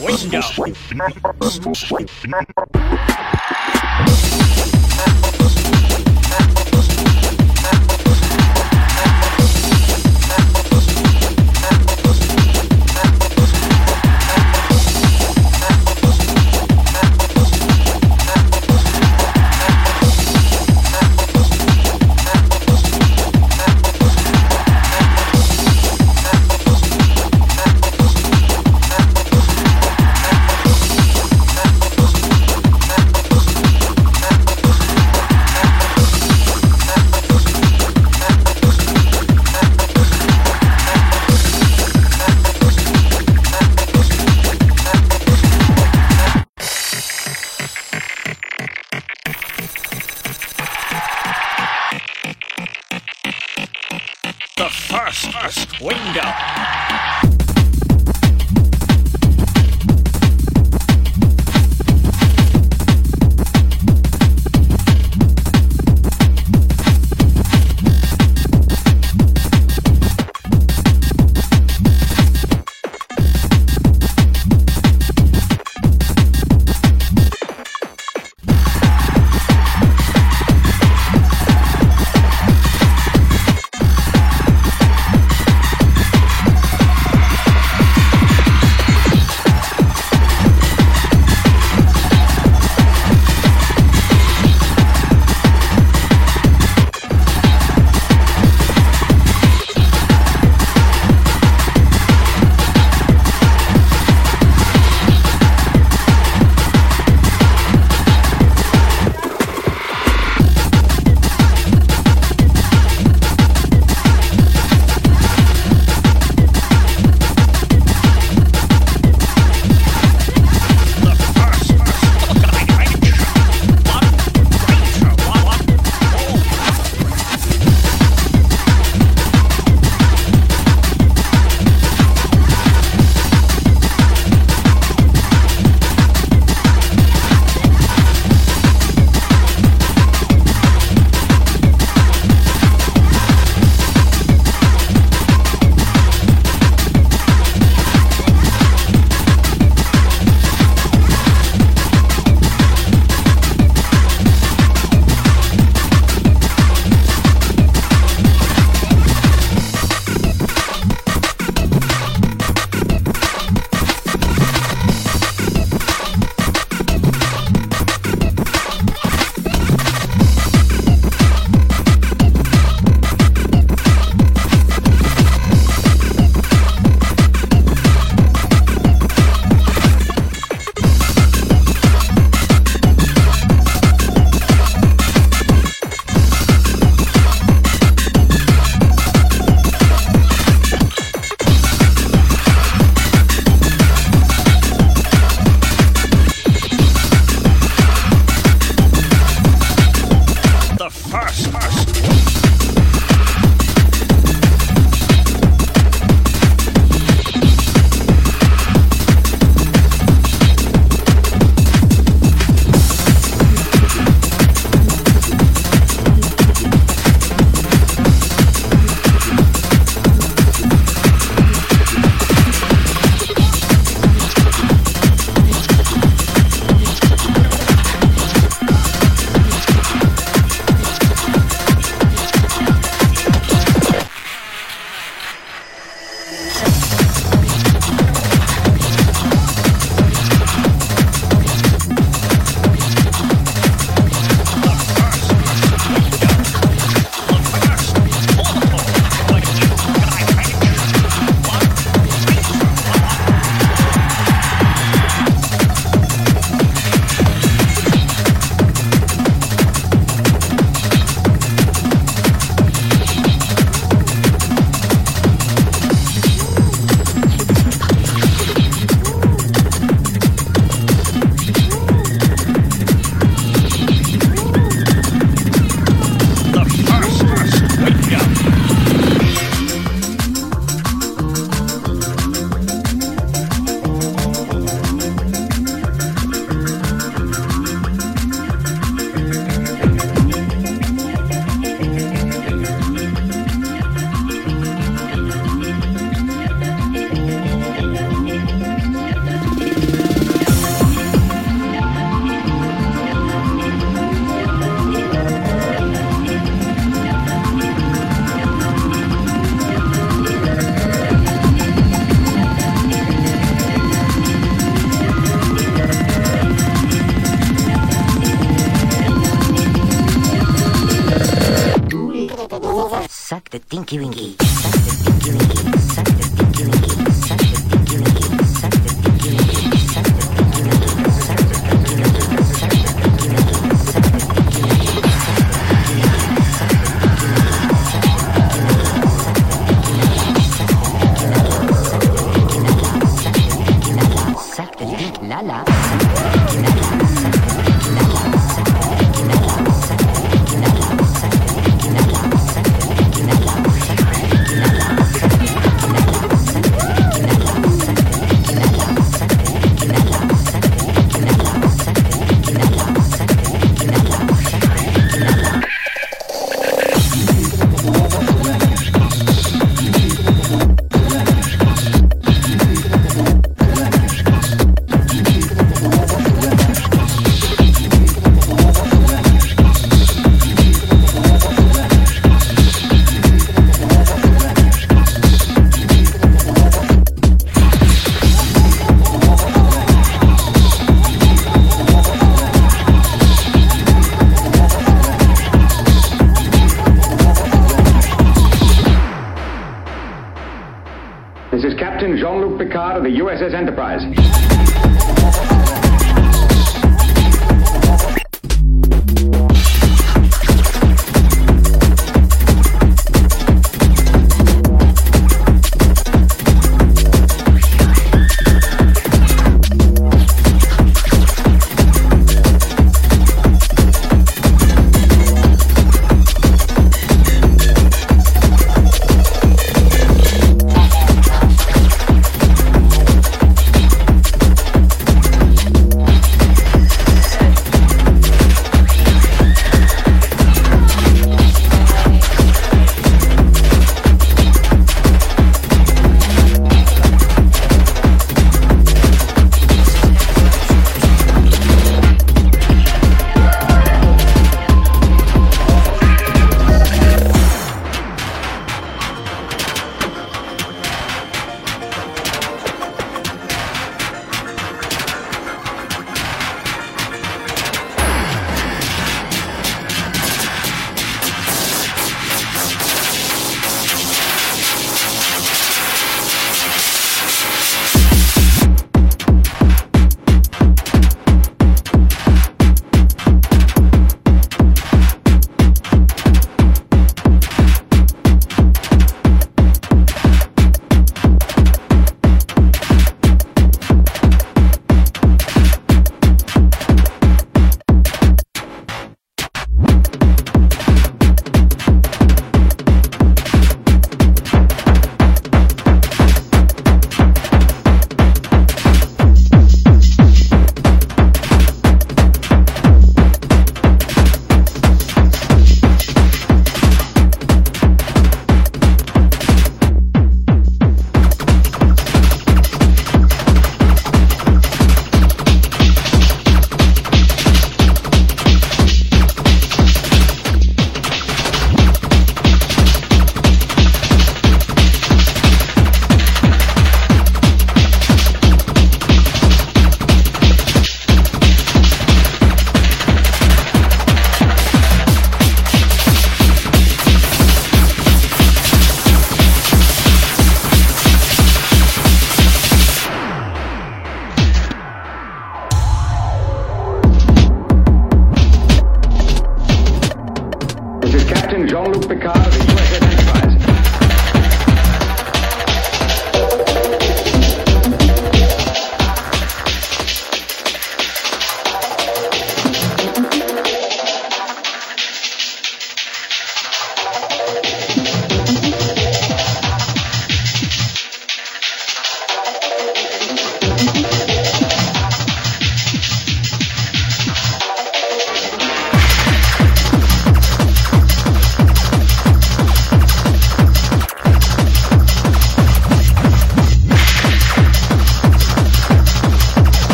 Window.